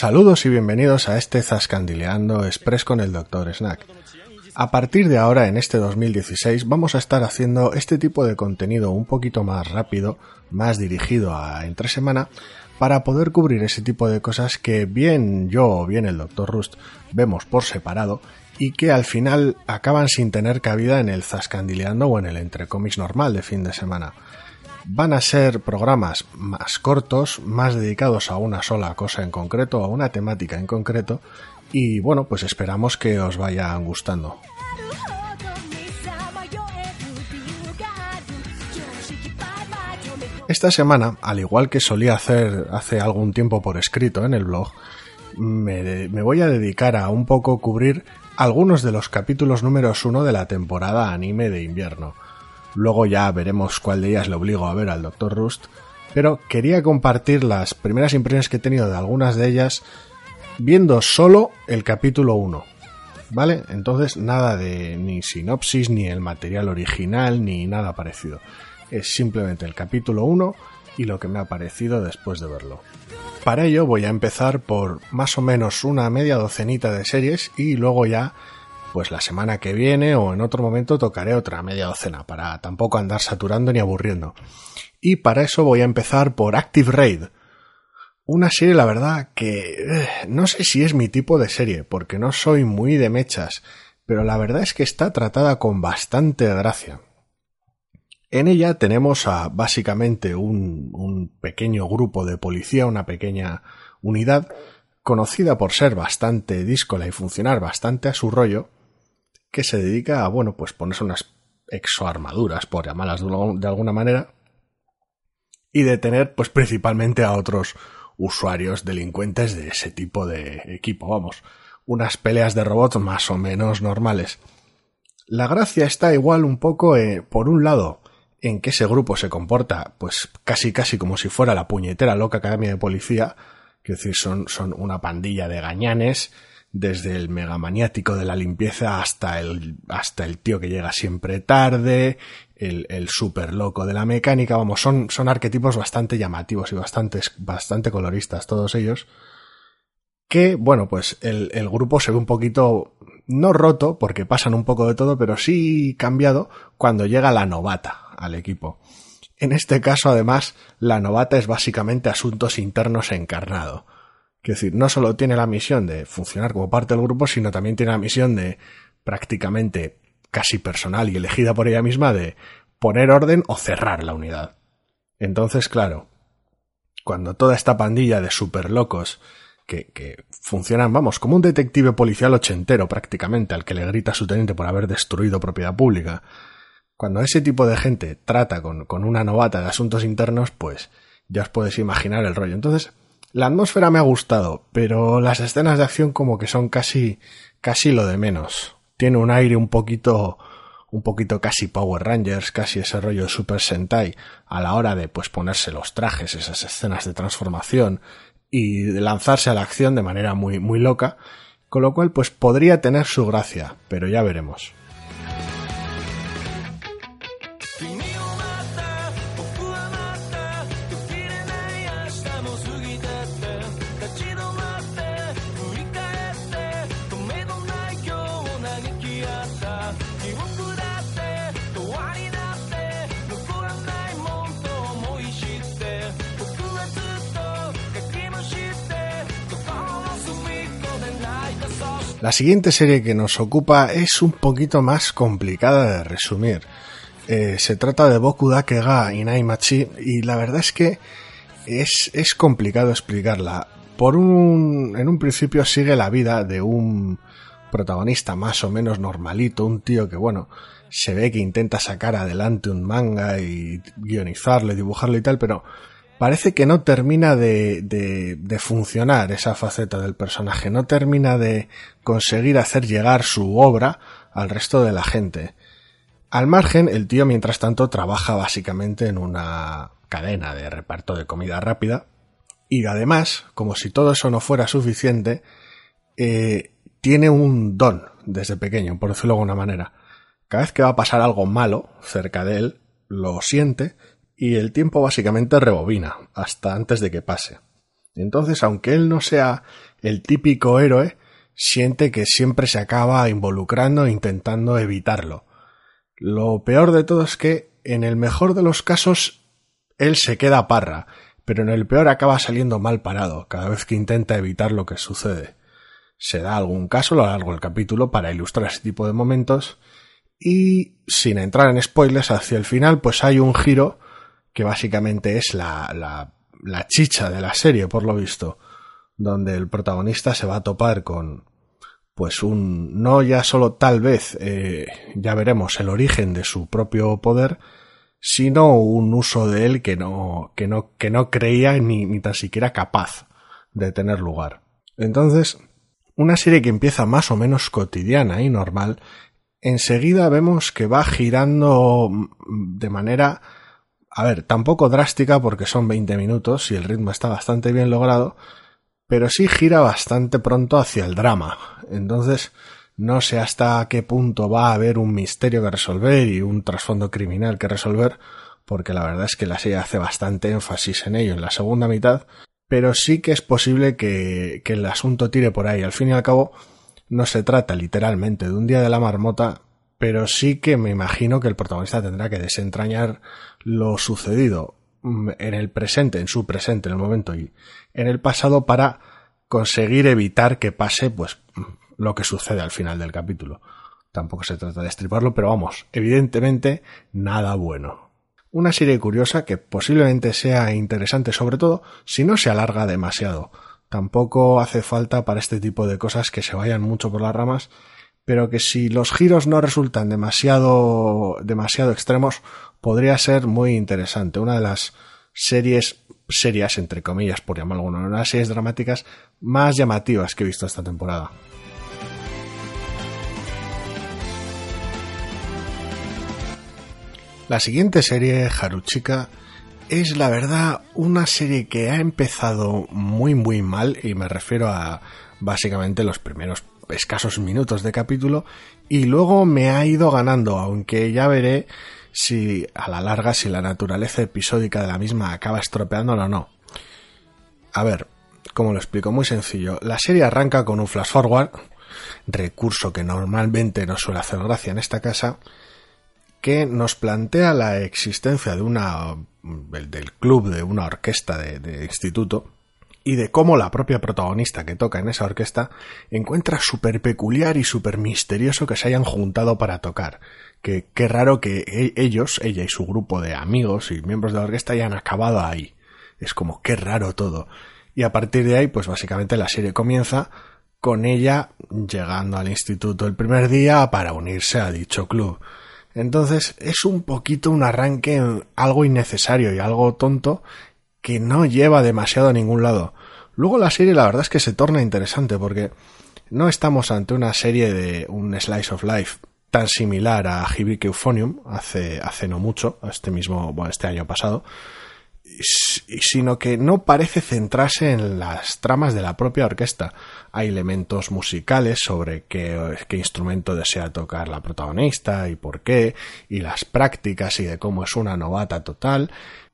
Saludos y bienvenidos a este Zascandileando Express con el Dr. Snack. A partir de ahora, en este 2016, vamos a estar haciendo este tipo de contenido un poquito más rápido, más dirigido a entre semana, para poder cubrir ese tipo de cosas que bien yo o bien el Dr. Rust vemos por separado y que al final acaban sin tener cabida en el Zascandileando o en el entre normal de fin de semana van a ser programas más cortos, más dedicados a una sola cosa en concreto, a una temática en concreto, y bueno, pues esperamos que os vayan gustando. Esta semana, al igual que solía hacer hace algún tiempo por escrito en el blog, me, me, voy a dedicar a un poco cubrir algunos de los capítulos números uno de la temporada anime de invierno. Luego ya veremos cuál de ellas le obligo a ver al Dr. Rust. Pero quería compartir las primeras impresiones que he tenido de algunas de ellas viendo solo el capítulo 1. ¿Vale? Entonces nada de ni sinopsis, ni el material original, ni nada parecido. Es simplemente el capítulo 1 y lo que me ha parecido después de verlo. Para ello voy a empezar por más o menos una media docenita de series y luego ya pues la semana que viene o en otro momento tocaré otra media docena para tampoco andar saturando ni aburriendo. Y para eso voy a empezar por Active Raid. Una serie, la verdad, que eh, no sé si es mi tipo de serie, porque no soy muy de mechas, pero la verdad es que está tratada con bastante gracia. En ella tenemos a básicamente un, un pequeño grupo de policía, una pequeña unidad, conocida por ser bastante díscola y funcionar bastante a su rollo, que se dedica a, bueno, pues ponerse unas exoarmaduras, por llamarlas de alguna manera, y detener, pues principalmente a otros usuarios delincuentes de ese tipo de equipo, vamos, unas peleas de robots más o menos normales. La gracia está igual un poco, eh, por un lado, en que ese grupo se comporta, pues casi casi como si fuera la puñetera loca academia de policía, que decir, son, son una pandilla de gañanes, desde el megamaniático de la limpieza hasta el, hasta el tío que llega siempre tarde, el, el super loco de la mecánica, vamos, son, son arquetipos bastante llamativos y bastante, bastante coloristas todos ellos, que, bueno, pues el, el grupo se ve un poquito, no roto, porque pasan un poco de todo, pero sí cambiado cuando llega la novata al equipo. En este caso, además, la novata es básicamente asuntos internos encarnado es decir, no solo tiene la misión de funcionar como parte del grupo, sino también tiene la misión de prácticamente casi personal y elegida por ella misma de poner orden o cerrar la unidad. Entonces, claro, cuando toda esta pandilla de super locos que, que, funcionan, vamos, como un detective policial ochentero prácticamente al que le grita a su teniente por haber destruido propiedad pública, cuando ese tipo de gente trata con, con una novata de asuntos internos, pues ya os podéis imaginar el rollo. Entonces, la atmósfera me ha gustado, pero las escenas de acción como que son casi, casi lo de menos. Tiene un aire un poquito, un poquito casi Power Rangers, casi ese rollo Super Sentai a la hora de pues ponerse los trajes, esas escenas de transformación y de lanzarse a la acción de manera muy, muy loca, con lo cual pues podría tener su gracia, pero ya veremos. La siguiente serie que nos ocupa es un poquito más complicada de resumir. Eh, se trata de Boku Dakega Inaimachi y la verdad es que es, es complicado explicarla. Por un, en un principio sigue la vida de un protagonista más o menos normalito, un tío que bueno, se ve que intenta sacar adelante un manga y guionizarlo y dibujarlo y tal, pero parece que no termina de, de, de, funcionar esa faceta del personaje, no termina de conseguir hacer llegar su obra al resto de la gente. Al margen, el tío mientras tanto trabaja básicamente en una cadena de reparto de comida rápida y además, como si todo eso no fuera suficiente, eh, tiene un don desde pequeño, por decirlo de alguna manera. Cada vez que va a pasar algo malo cerca de él, lo siente y el tiempo básicamente rebobina hasta antes de que pase. Entonces, aunque él no sea el típico héroe, siente que siempre se acaba involucrando e intentando evitarlo. Lo peor de todo es que, en el mejor de los casos, él se queda parra, pero en el peor acaba saliendo mal parado cada vez que intenta evitar lo que sucede. Se da algún caso a lo largo del capítulo para ilustrar ese tipo de momentos y, sin entrar en spoilers, hacia el final pues hay un giro que básicamente es la, la, la chicha de la serie, por lo visto, donde el protagonista se va a topar con, pues un no ya solo tal vez eh, ya veremos el origen de su propio poder sino un uso de él que no que no que no creía ni, ni tan siquiera capaz de tener lugar. Entonces una serie que empieza más o menos cotidiana y normal enseguida vemos que va girando de manera a ver tampoco drástica porque son 20 minutos y el ritmo está bastante bien logrado pero sí gira bastante pronto hacia el drama. Entonces, no sé hasta qué punto va a haber un misterio que resolver y un trasfondo criminal que resolver, porque la verdad es que la serie hace bastante énfasis en ello en la segunda mitad, pero sí que es posible que, que el asunto tire por ahí. Al fin y al cabo, no se trata literalmente de un día de la marmota, pero sí que me imagino que el protagonista tendrá que desentrañar lo sucedido en el presente, en su presente, en el momento y en el pasado para conseguir evitar que pase pues lo que sucede al final del capítulo. Tampoco se trata de estriparlo, pero vamos, evidentemente nada bueno. Una serie curiosa que posiblemente sea interesante sobre todo si no se alarga demasiado. Tampoco hace falta para este tipo de cosas que se vayan mucho por las ramas, pero que si los giros no resultan demasiado demasiado extremos, podría ser muy interesante. Una de las series, serias entre comillas, por llamarlo alguna, una de las series dramáticas más llamativas que he visto esta temporada. La siguiente serie, Haruchika, es la verdad una serie que ha empezado muy muy mal y me refiero a básicamente los primeros escasos minutos de capítulo y luego me ha ido ganando, aunque ya veré si a la larga si la naturaleza episódica de la misma acaba estropeándola o no. A ver, como lo explico, muy sencillo. La serie arranca con un flash forward, recurso que normalmente no suele hacer gracia en esta casa, que nos plantea la existencia de una del club de una orquesta de, de instituto y de cómo la propia protagonista que toca en esa orquesta encuentra súper peculiar y súper misterioso que se hayan juntado para tocar que qué raro que e, ellos, ella y su grupo de amigos y miembros de la orquesta hayan acabado ahí. Es como qué raro todo. Y a partir de ahí, pues básicamente la serie comienza con ella llegando al instituto el primer día para unirse a dicho club. Entonces es un poquito un arranque algo innecesario y algo tonto que no lleva demasiado a ningún lado. Luego la serie la verdad es que se torna interesante porque no estamos ante una serie de un slice of life tan similar a Hibiki Euphonium hace, hace no mucho, este mismo, bueno, este año pasado, sino que no parece centrarse en las tramas de la propia orquesta. Hay elementos musicales sobre qué, qué, instrumento desea tocar la protagonista y por qué, y las prácticas y de cómo es una novata total,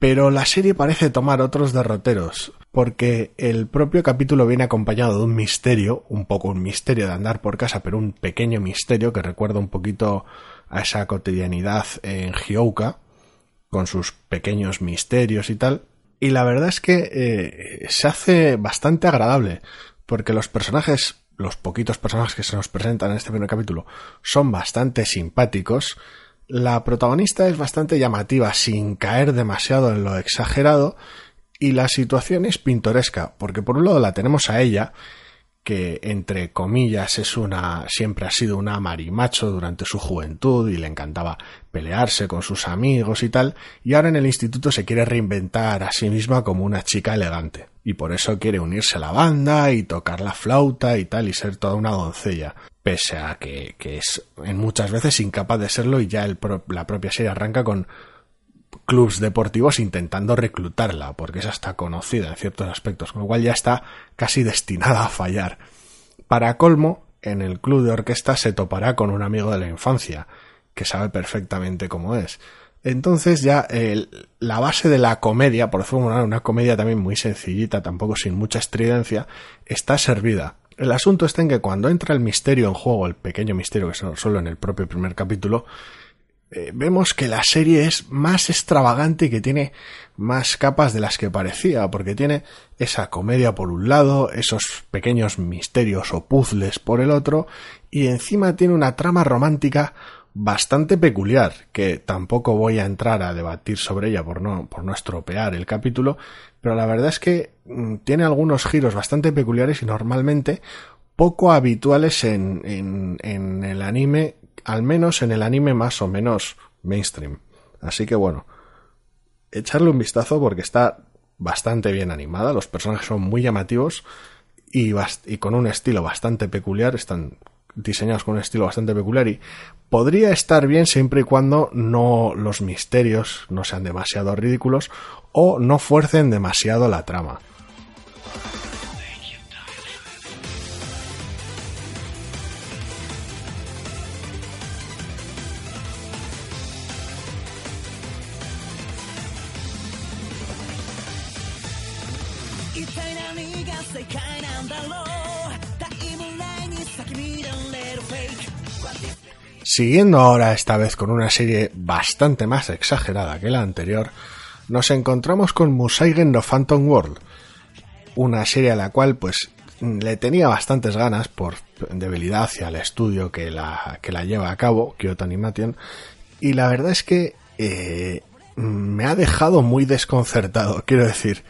pero la serie parece tomar otros derroteros, porque el propio capítulo viene acompañado de un misterio, un poco un misterio de andar por casa, pero un pequeño misterio que recuerda un poquito a esa cotidianidad en Hyouka, con sus pequeños misterios y tal. Y la verdad es que eh, se hace bastante agradable, porque los personajes, los poquitos personajes que se nos presentan en este primer capítulo, son bastante simpáticos. La protagonista es bastante llamativa, sin caer demasiado en lo exagerado, y la situación es pintoresca, porque por un lado la tenemos a ella, que entre comillas es una siempre ha sido una marimacho durante su juventud y le encantaba pelearse con sus amigos y tal, y ahora en el instituto se quiere reinventar a sí misma como una chica elegante, y por eso quiere unirse a la banda y tocar la flauta y tal y ser toda una doncella, pese a que, es en muchas veces incapaz de serlo y ya la propia serie arranca con clubs deportivos intentando reclutarla, porque es hasta conocida en ciertos aspectos, con lo cual ya está casi destinada a fallar. Para colmo, en el club de orquesta se topará con un amigo de la infancia, que sabe perfectamente cómo es. Entonces ya la base de la comedia, por decirlo una comedia también muy sencillita, tampoco sin mucha estridencia, está servida. El asunto está en que cuando entra el misterio en juego, el pequeño misterio que solo en el propio primer capítulo, eh, vemos que la serie es más extravagante y que tiene más capas de las que parecía, porque tiene esa comedia por un lado, esos pequeños misterios o puzzles por el otro, y encima tiene una trama romántica bastante peculiar, que tampoco voy a entrar a debatir sobre ella por no, por no estropear el capítulo, pero la verdad es que mm, tiene algunos giros bastante peculiares y normalmente poco habituales en, en, en el anime, al menos en el anime más o menos mainstream. Así que bueno, echarle un vistazo porque está bastante bien animada, los personajes son muy llamativos y, y con un estilo bastante peculiar, están diseñados con un estilo bastante peculiar y podría estar bien siempre y cuando no los misterios no sean demasiado ridículos o no fuercen demasiado la trama. Siguiendo ahora esta vez con una serie bastante más exagerada que la anterior, nos encontramos con Musaigen no Phantom World, una serie a la cual pues le tenía bastantes ganas por debilidad hacia el estudio que la, que la lleva a cabo, Kyoto Animation, y la verdad es que eh, me ha dejado muy desconcertado, quiero decir,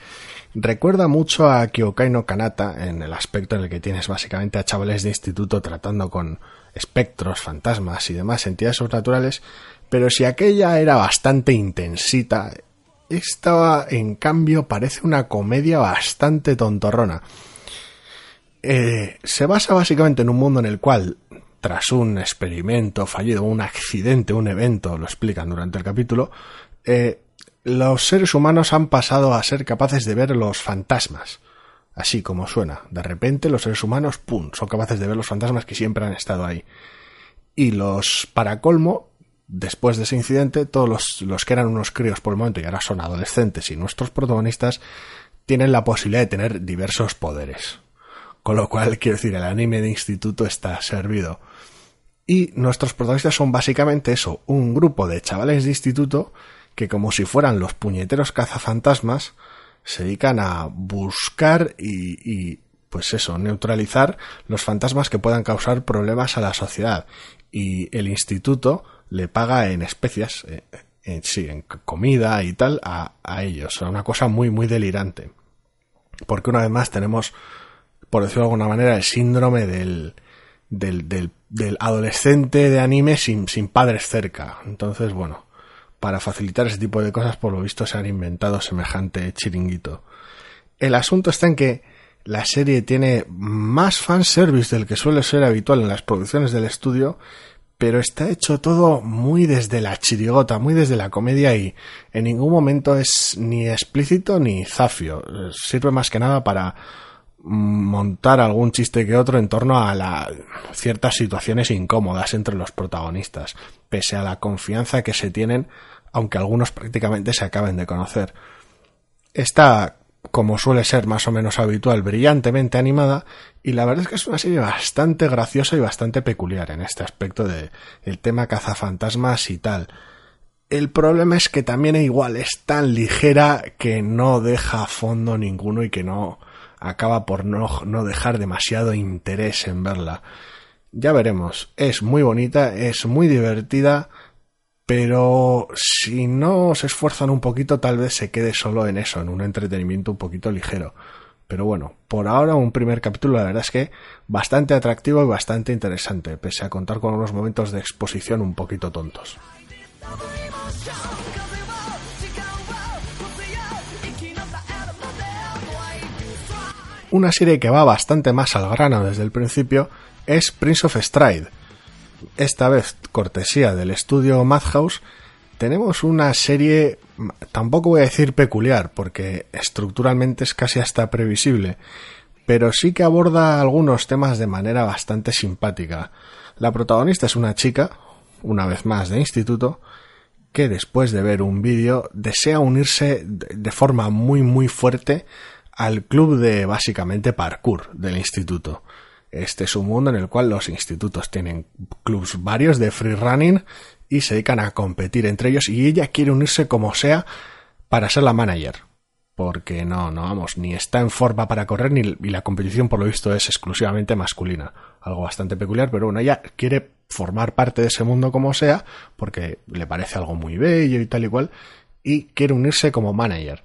recuerda mucho a Kyokai no Kanata en el aspecto en el que tienes básicamente a chavales de instituto tratando con espectros, fantasmas y demás entidades sobrenaturales, pero si aquella era bastante intensita, esta en cambio parece una comedia bastante tontorrona. Eh, se basa básicamente en un mundo en el cual, tras un experimento fallido, un accidente, un evento, lo explican durante el capítulo, eh, los seres humanos han pasado a ser capaces de ver los fantasmas. Así como suena. De repente los seres humanos, ¡pum!, son capaces de ver los fantasmas que siempre han estado ahí. Y los, para colmo, después de ese incidente, todos los, los que eran unos críos por el momento y ahora son adolescentes y nuestros protagonistas tienen la posibilidad de tener diversos poderes. Con lo cual, quiero decir, el anime de instituto está servido. Y nuestros protagonistas son básicamente eso, un grupo de chavales de instituto que como si fueran los puñeteros cazafantasmas, se dedican a buscar y, pues eso, neutralizar los fantasmas que puedan causar problemas a la sociedad. Y el instituto le paga en especias, eh, en, sí, en comida y tal, a, a ellos. una cosa muy, muy delirante. Porque una vez más tenemos, por decirlo de alguna manera, el síndrome del, del, del, del adolescente de anime sin, sin padres cerca. Entonces, bueno, para facilitar ese tipo de cosas, por lo visto se han inventado semejante chiringuito. El asunto está en que la serie tiene más fanservice del que suele ser habitual en las producciones del estudio, pero está hecho todo muy desde la chirigota, muy desde la comedia y en ningún momento es ni explícito ni zafio. Sirve más que nada para montar algún chiste que otro en torno a la, ciertas situaciones incómodas entre los protagonistas, pese a la confianza que se tienen aunque algunos prácticamente se acaben de conocer. Está, como suele ser más o menos habitual, brillantemente animada y la verdad es que es una serie bastante graciosa y bastante peculiar en este aspecto de el tema cazafantasmas y tal. El problema es que también igual es tan ligera que no deja fondo ninguno y que no acaba por no, no dejar demasiado interés en verla. Ya veremos. Es muy bonita, es muy divertida, pero si no se esfuerzan un poquito tal vez se quede solo en eso, en un entretenimiento un poquito ligero. Pero bueno, por ahora un primer capítulo la verdad es que bastante atractivo y bastante interesante, pese a contar con unos momentos de exposición un poquito tontos. Una serie que va bastante más al grano desde el principio es Prince of Stride, esta vez cortesía del estudio Madhouse, tenemos una serie, tampoco voy a decir peculiar, porque estructuralmente es casi hasta previsible, pero sí que aborda algunos temas de manera bastante simpática. La protagonista es una chica, una vez más de instituto, que después de ver un vídeo desea unirse de forma muy muy fuerte al club de básicamente parkour del instituto. Este es un mundo en el cual los institutos tienen clubs varios de free running y se dedican a competir entre ellos y ella quiere unirse como sea para ser la manager. Porque no, no vamos, ni está en forma para correr ni y la competición por lo visto es exclusivamente masculina. Algo bastante peculiar, pero bueno, ella quiere formar parte de ese mundo como sea porque le parece algo muy bello y tal y cual y quiere unirse como manager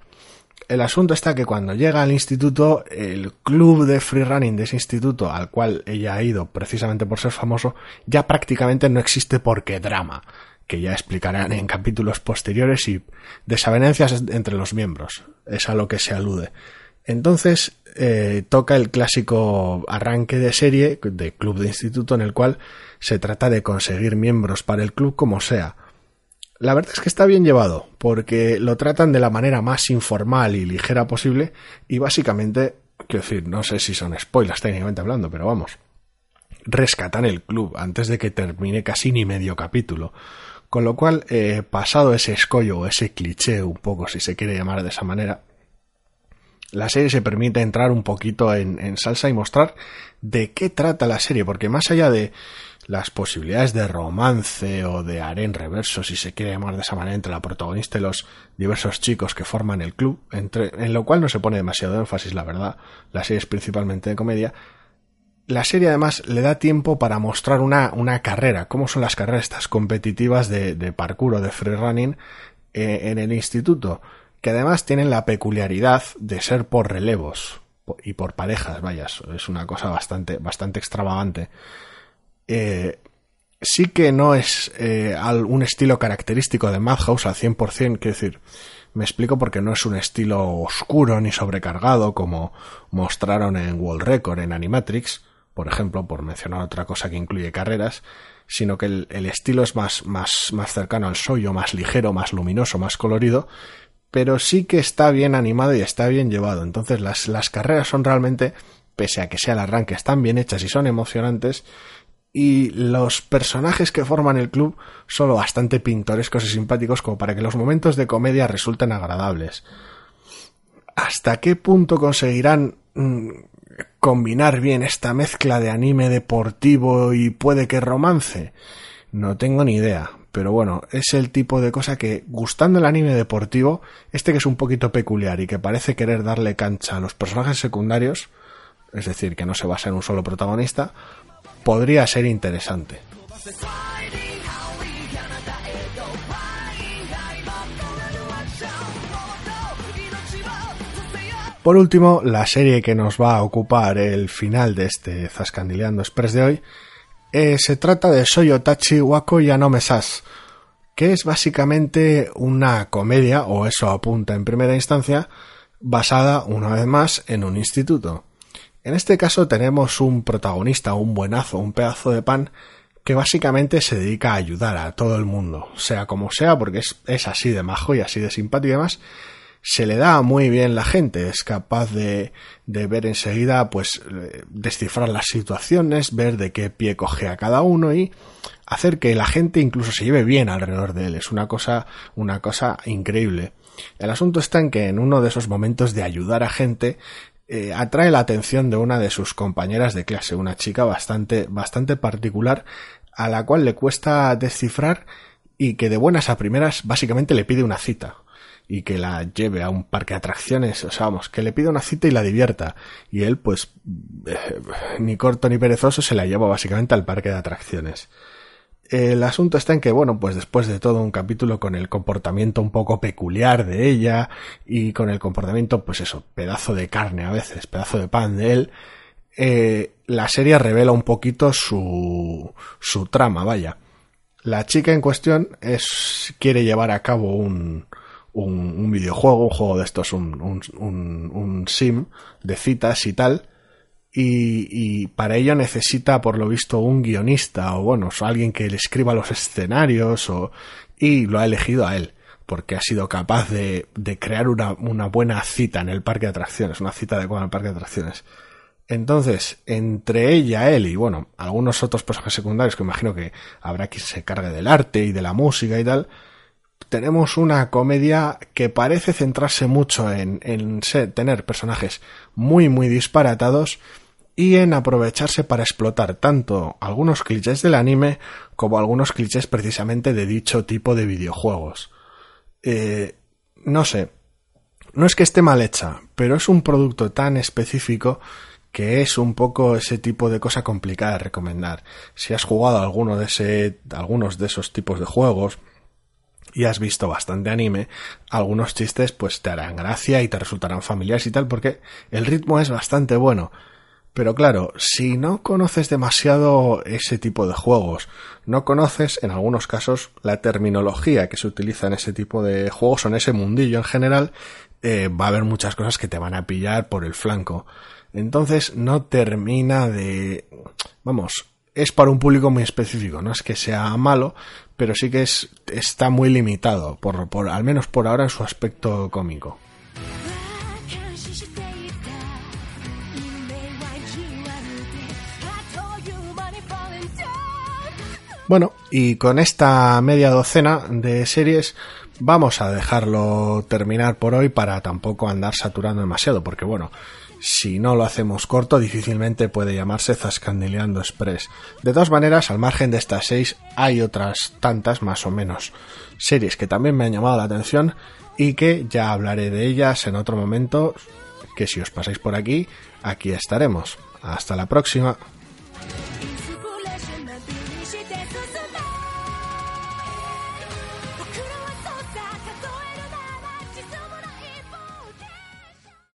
el asunto está que cuando llega al instituto, el club de freerunning de ese instituto, al cual ella ha ido precisamente por ser famoso, ya prácticamente no existe porque drama, que ya explicarán en capítulos posteriores y desavenencias entre los miembros. Es a lo que se alude. Entonces eh, toca el clásico arranque de serie de club de instituto en el cual se trata de conseguir miembros para el club como sea la verdad es que está bien llevado, porque lo tratan de la manera más informal y ligera posible y básicamente, quiero decir, no sé si son spoilers técnicamente hablando, pero vamos, rescatan el club antes de que termine casi ni medio capítulo. Con lo cual, eh, pasado ese escollo o ese cliché un poco, si se quiere llamar de esa manera, la serie se permite entrar un poquito en salsa y mostrar de qué trata la serie, porque más allá de las posibilidades de romance o de harén reverso, si se quiere llamar de esa manera, entre la protagonista y los diversos chicos que forman el club, entre, en lo cual no se pone demasiado énfasis, la verdad, la serie es principalmente de comedia, la serie además le da tiempo para mostrar una, una carrera, cómo son las carreras estas competitivas de, de parkour o de freerunning eh, en el instituto, que además tienen la peculiaridad de ser por relevos y por parejas, vaya, es una cosa bastante, bastante extravagante. Eh, sí que no es eh, un estilo característico de Madhouse al 100%, quiero decir, me explico porque no es un estilo oscuro ni sobrecargado como mostraron en World Record, en Animatrix, por ejemplo, por mencionar otra cosa que incluye carreras, sino que el, estilo es más, más, más cercano al soyo, más ligero, más luminoso, más colorido, pero sí que está bien animado y está bien llevado. Entonces las, las carreras son realmente, pese a que sea el arranque, están bien hechas y son emocionantes, y los personajes que forman el club son lo bastante pintorescos y simpáticos como para que los momentos de comedia resulten agradables. ¿Hasta qué punto conseguirán mm, combinar bien esta mezcla de anime deportivo y puede que romance? No tengo ni idea, pero bueno, es el tipo de cosa que, gustando el anime deportivo, este que es un poquito peculiar y que parece querer darle cancha a los personajes secundarios, es decir, que no se basa en un solo protagonista, podría ser interesante. Por último, la serie que nos va a ocupar el final de este Zascandileando Express de hoy eh, se trata de Soyotachi Wako que es básicamente una comedia, o eso apunta en primera instancia, basada una vez más en un instituto. En este caso tenemos un protagonista, un buenazo, un pedazo de pan que básicamente se dedica a ayudar a todo el mundo, sea como sea, porque es, así de majo y así de simpático y demás. Se le da muy bien la gente, es capaz de, de ver enseguida, pues, descifrar las situaciones, ver de qué pie coge a cada uno y hacer que la gente incluso se lleve bien alrededor de él. Es una cosa, una cosa increíble. El asunto está en que en uno de esos momentos de ayudar a gente, eh, atrae la atención de una de sus compañeras de clase, una chica bastante, bastante particular, a la cual le cuesta descifrar y que de buenas a primeras básicamente le pide una cita y que la lleve a un parque de atracciones, o sea, vamos, que le pide una cita y la divierta. Y él, pues, eh, ni corto ni perezoso, se la lleva básicamente al parque de atracciones. El asunto está en que, bueno, pues después de todo un capítulo con el comportamiento un poco peculiar de ella y con el comportamiento, pues eso, pedazo de carne a veces, pedazo de pan de él, eh, la serie revela un poquito su, su trama, vaya. La chica en cuestión es, quiere llevar a cabo un, un, un videojuego, un juego de estos, un, un, un, un sim de citas y tal, y, para ello necesita, por lo visto, un guionista o, bueno, alguien que le escriba los escenarios o, y lo ha elegido a él porque ha sido capaz de, de crear una, una, buena cita en el parque de atracciones, una cita adecuada en el parque de atracciones. Entonces, entre ella, él y bueno, algunos otros personajes secundarios que imagino que habrá quien se cargue del arte y de la música y tal, tenemos una comedia que parece centrarse mucho en, en tener personajes muy muy disparatados y en aprovecharse para explotar tanto algunos clichés del anime como algunos clichés precisamente de dicho tipo de videojuegos. Eh, no sé, no es que esté mal hecha, pero es un producto tan específico que es un poco ese tipo de cosa complicada de recomendar. Si has jugado alguno de ese, algunos de esos tipos de juegos y has visto bastante anime, algunos chistes pues te harán gracia y te resultarán familiares y tal porque el ritmo es bastante bueno. Pero claro, si no conoces demasiado ese tipo de juegos, no conoces en algunos casos la terminología que se utiliza en ese tipo de juegos o en ese mundillo en general, eh, va a haber muchas cosas que te van a pillar por el flanco. Entonces no termina de... Vamos, es para un público muy específico, no es que sea malo, pero sí que es, está muy limitado, por, por, al menos por ahora en su aspecto cómico. Bueno, y con esta media docena de series vamos a dejarlo terminar por hoy para tampoco andar saturando demasiado, porque bueno, si no lo hacemos corto, difícilmente puede llamarse Zascandileando Express. De todas maneras, al margen de estas seis, hay otras tantas más o menos series que también me han llamado la atención y que ya hablaré de ellas en otro momento, que si os pasáis por aquí, aquí estaremos. Hasta la próxima.